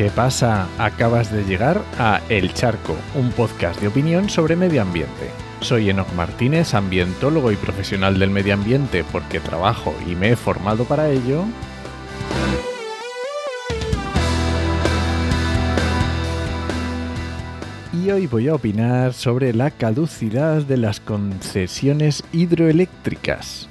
¿Qué pasa? Acabas de llegar a El Charco, un podcast de opinión sobre medio ambiente. Soy Enoch Martínez, ambientólogo y profesional del medio ambiente porque trabajo y me he formado para ello. Y hoy voy a opinar sobre la caducidad de las concesiones hidroeléctricas.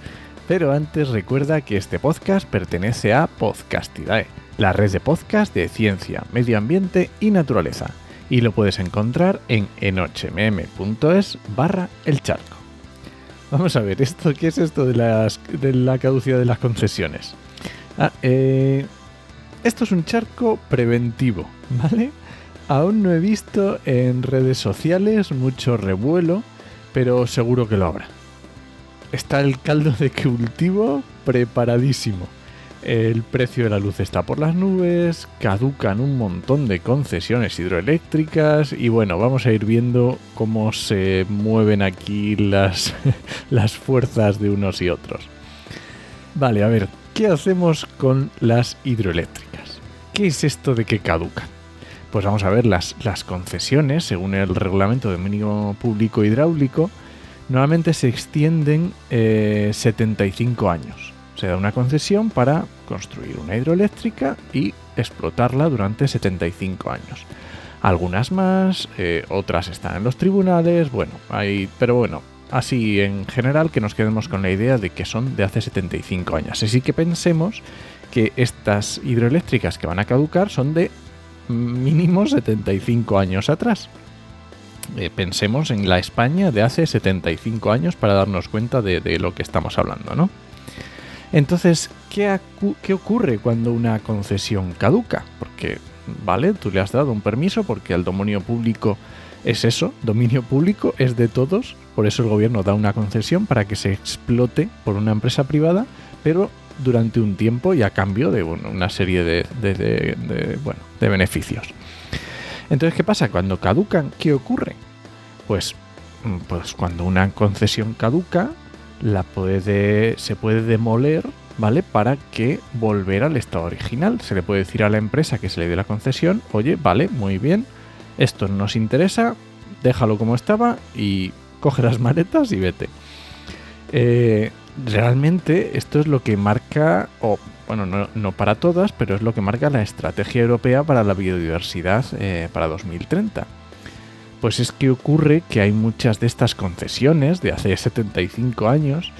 Pero antes recuerda que este podcast pertenece a Podcastidae, la red de podcast de ciencia, medio ambiente y naturaleza. Y lo puedes encontrar en enochmm.es barra el charco. Vamos a ver, ¿esto qué es esto de, la caducidad de las concesiones? Ah, eh, esto es un charco preventivo, ¿vale? Aún no he visto en redes sociales mucho revuelo, pero seguro que lo habrá está el caldo de cultivo preparadísimo. El precio de la luz está por las nubes, caducan un montón de concesiones hidroeléctricas y bueno, vamos a ir viendo cómo se mueven aquí las, las fuerzas de unos y otros. Vale, a ver, ¿qué hacemos con las hidroeléctricas? ¿Qué es esto de que caducan? Pues vamos a ver, las, las concesiones, según el reglamento de mínimo público hidráulico, normalmente se extienden 75 eh, años. Se da una concesión para construir una hidroeléctrica y explotarla durante 75 años. Algunas más, eh, otras están en los tribunales, bueno, hay, pero bueno, así en general que nos quedemos con la idea de que son de hace 75 años. Así que pensemos que estas hidroeléctricas que van a caducar son de mínimo 75 años atrás. Eh, pensemos en la España de hace 75 años para darnos cuenta de, lo que estamos hablando, ¿no? Entonces, ¿qué, ¿qué, ocurre cuando una concesión caduca? Porque, vale, tú le has dado un permiso porque el dominio público es eso, dominio público es de todos, por eso el gobierno da una concesión para que se explote por una empresa privada, pero durante un tiempo y a cambio de una serie de, bueno, de beneficios. Entonces, ¿qué pasa? Cuando caducan, ¿qué ocurre? Pues, mm, pues cuando una concesión caduca, la puede, se puede demoler, ¿vale? Para que volver al estado original. Se le puede decir a la empresa que se le dio la concesión, oye, vale, muy bien, esto nos interesa, déjalo como estaba y coge las maletas y vete. Eh, realmente esto es lo que marca, o bueno, no, para todas, pero es lo que marca la estrategia europea para la biodiversidad eh, para 2030. Pues es que ocurre que hay muchas de estas concesiones de hace 75 años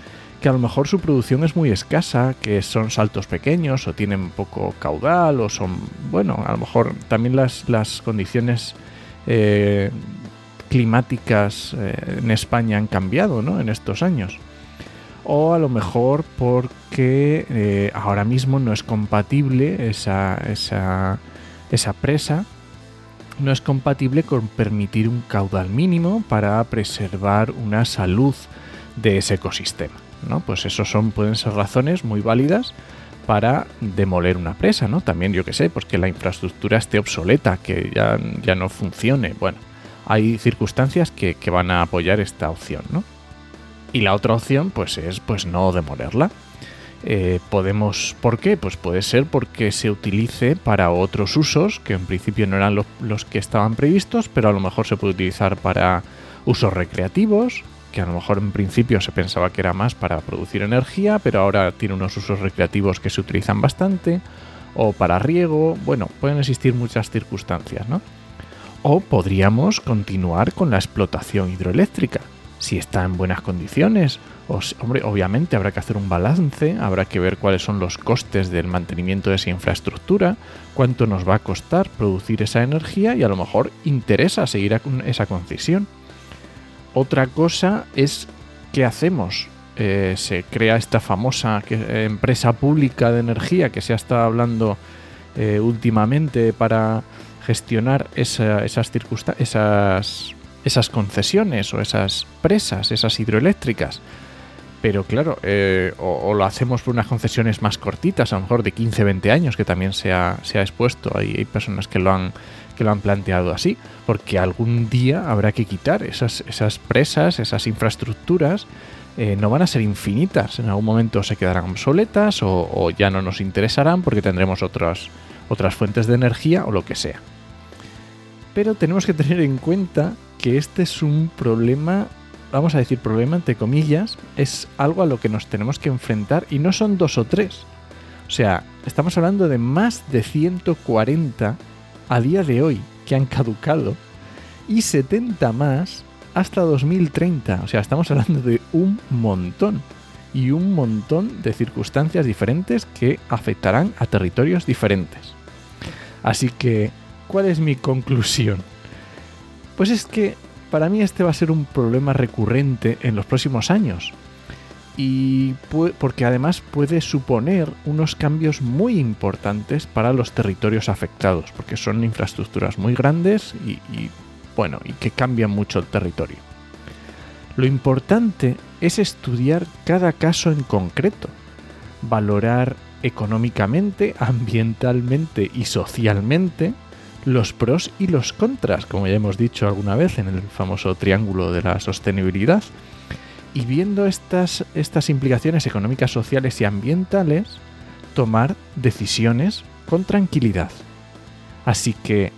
que a lo mejor su producción es muy escasa, que son saltos pequeños o tienen poco caudal o son, bueno, a lo mejor también las, las condiciones eh, climáticas eh, en España han cambiado ¿no? en estos años o a lo mejor porque eh, ahora mismo no es compatible esa, esa, esa presa, no es compatible con permitir un caudal mínimo para preservar una salud de ese ecosistema. ¿no? Pues esos son, pueden ser razones muy válidas para demoler una presa, ¿no? También yo que sé, pues que la infraestructura esté obsoleta, que ya, ya no funcione. Bueno, hay circunstancias que, que van a apoyar esta opción, ¿no? Y la otra opción, pues, es pues no demolerla. Eh, podemos, ¿por qué? Pues puede ser porque se utilice para otros usos que en principio no eran los que estaban previstos, pero a lo mejor se puede utilizar para usos recreativos, que a lo mejor en principio se pensaba que era más para producir energía, pero ahora tiene unos usos recreativos que se utilizan bastante, o para riego, bueno, pueden existir muchas circunstancias, ¿no? O podríamos continuar con la explotación hidroeléctrica, si está en buenas condiciones. Hombre, obviamente habrá que hacer un balance, habrá que ver cuáles son los costes del mantenimiento de esa infraestructura, cuánto nos va a costar producir esa energía y a lo mejor interesa seguir con esa concesión. Otra cosa es qué hacemos. Eh, se crea esta famosa empresa pública de energía que se ha estado hablando eh, últimamente para gestionar esas circunstancias, esas esas concesiones o esas presas, esas hidroeléctricas. Pero claro, eh, o, lo hacemos por unas concesiones más cortitas, a lo mejor de 15, 20 años, que también se ha, expuesto. Hay, personas que lo, han, que lo han planteado así, porque algún día habrá que quitar esas, esas presas, esas infraestructuras. Eh, no van a ser infinitas, en algún momento se quedarán obsoletas o, o ya no nos interesarán porque tendremos otros, otras fuentes de energía o lo que sea. Pero tenemos que tener en cuenta que este es un problema, vamos a decir problema entre comillas, es algo a lo que nos tenemos que enfrentar y no son dos o tres. O sea, estamos hablando de más de 140 a día de hoy que han caducado y 70 más hasta 2030. O sea, estamos hablando de un montón y un montón de circunstancias diferentes que afectarán a territorios diferentes. Así que, ¿cuál es mi conclusión? Pues es que para mí este va a ser un problema recurrente en los próximos años. Y porque además puede suponer unos cambios muy importantes para los territorios afectados, porque son infraestructuras muy grandes y, bueno, y que cambian mucho el territorio. Lo importante es estudiar cada caso en concreto, valorar económicamente, ambientalmente y socialmente los pros y los contras, como ya hemos dicho alguna vez en el famoso triángulo de la sostenibilidad. Y viendo estas, estas implicaciones económicas, sociales y ambientales, tomar decisiones con tranquilidad. Así que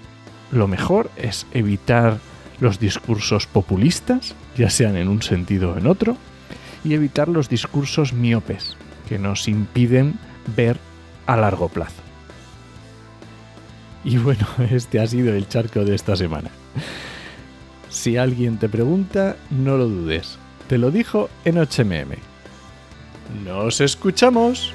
lo mejor es evitar los discursos populistas, ya sean en un sentido o en otro, y evitar los discursos miopes, que nos impiden ver a largo plazo. Y bueno, este ha sido el charco de esta semana. Si alguien te pregunta, no lo dudes. Te lo dijo en HMM. ¡Nos escuchamos!